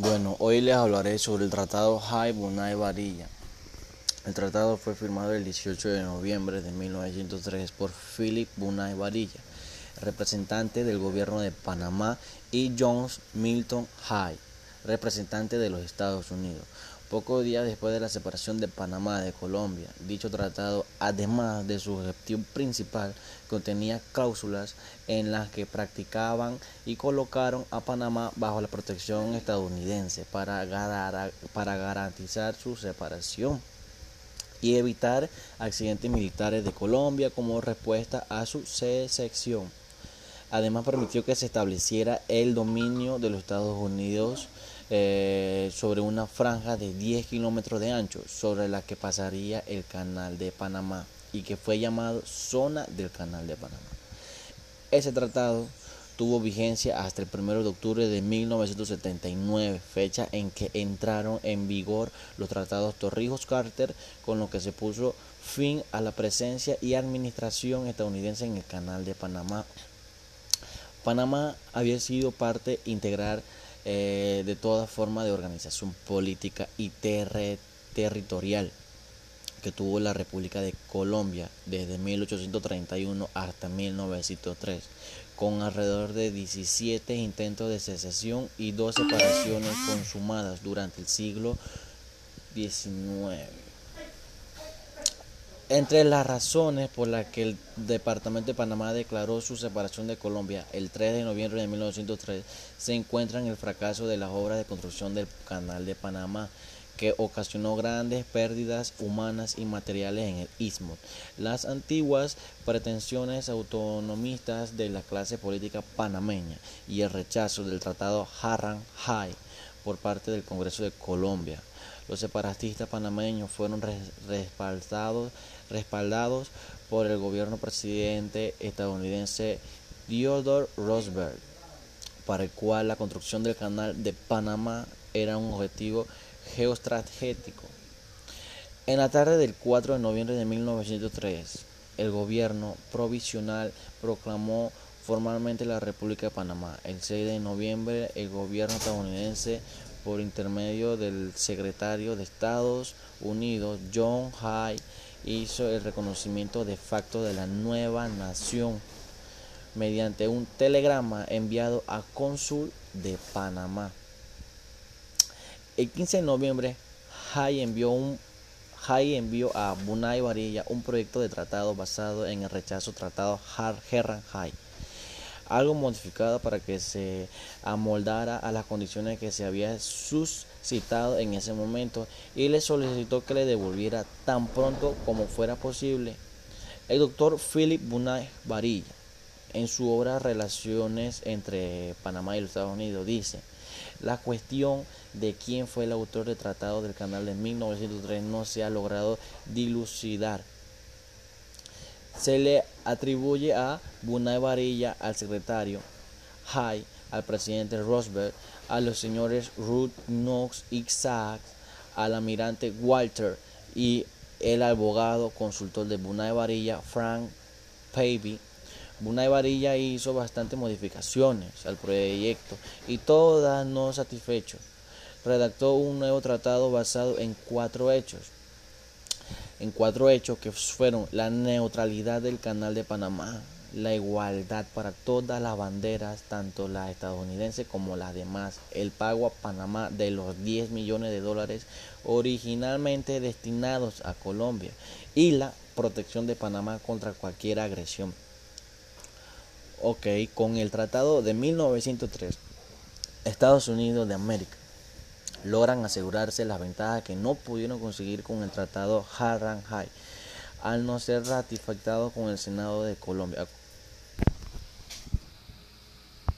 Bueno, hoy les hablaré sobre el Tratado High Bunay Varilla. El tratado fue firmado el 18 de noviembre de 1903 por Philip Bunay Varilla, representante del gobierno de Panamá, y John Milton High, representante de los Estados Unidos. Pocos días después de la separación de Panamá de Colombia, dicho tratado, además de su objetivo principal, contenía cláusulas en las que practicaban y colocaron a Panamá bajo la protección estadounidense para, garantizar su separación y evitar accidentes militares de Colombia como respuesta a su secesión. Además permitió que se estableciera el dominio de los Estados Unidos eh, sobre una franja de 10 kilómetros de ancho sobre la que pasaría el canal de Panamá y que fue llamado zona del canal de Panamá. Ese tratado tuvo vigencia hasta el 1 de octubre de 1979, fecha en que entraron en vigor los tratados Torrijos-Carter, con lo que se puso fin a la presencia y administración estadounidense en el canal de Panamá. Panamá había sido parte integral eh, de toda forma de organización política y territorial que tuvo la República de Colombia desde 1831 hasta 1903, con alrededor de 17 intentos de secesión y dos separaciones consumadas durante el siglo XIX. Entre las razones por las que el Departamento de Panamá declaró su separación de Colombia el 3 de noviembre de 1903 se encuentran el fracaso de las obras de construcción del Canal de Panamá, que ocasionó grandes pérdidas humanas y materiales en el istmo, las antiguas pretensiones autonomistas de la clase política panameña y el rechazo del Tratado Harran-Hay por parte del Congreso de Colombia. Los separatistas panameños fueron respaldados, respaldados por el gobierno presidente estadounidense Theodore Roosevelt, para el cual la construcción del canal de Panamá era un objetivo geoestratégico. En la tarde del 4 de noviembre de 1903, el gobierno provisional proclamó formalmente la República de Panamá. El 6 de noviembre, el gobierno estadounidense por intermedio del secretario de Estados Unidos, John Hay, hizo el reconocimiento de facto de la nueva nación mediante un telegrama enviado a cónsul de Panamá. El 15 de noviembre, Hay envió, a Bunay Varilla un proyecto de tratado basado en el rechazo tratado Herran Hay algo modificado para que se amoldara a las condiciones que se había suscitado en ese momento y le solicitó que le devolviera tan pronto como fuera posible. El doctor Philip Bunay Varilla, en su obra Relaciones entre Panamá y los Estados Unidos, dice, la cuestión de quién fue el autor del Tratado del Canal de 1903 no se ha logrado dilucidar se le atribuye a Bunay Varilla, al secretario Hay, al presidente Roosevelt, a los señores Ruth Knox y Sachs, al almirante Walter y el abogado consultor de Bunay Varilla, Frank Pavey. Bunay Varilla hizo bastantes modificaciones al proyecto y todas no satisfechos. Redactó un nuevo tratado basado en cuatro hechos en cuatro hechos que fueron la neutralidad del canal de Panamá, la igualdad para todas las banderas, tanto las estadounidenses como las demás, el pago a Panamá de los 10 millones de dólares originalmente destinados a Colombia y la protección de Panamá contra cualquier agresión. Ok, con el Tratado de 1903, Estados Unidos de América logran asegurarse las ventajas que no pudieron conseguir con el Tratado Harran-Hay al no ser ratificado con el Senado de Colombia.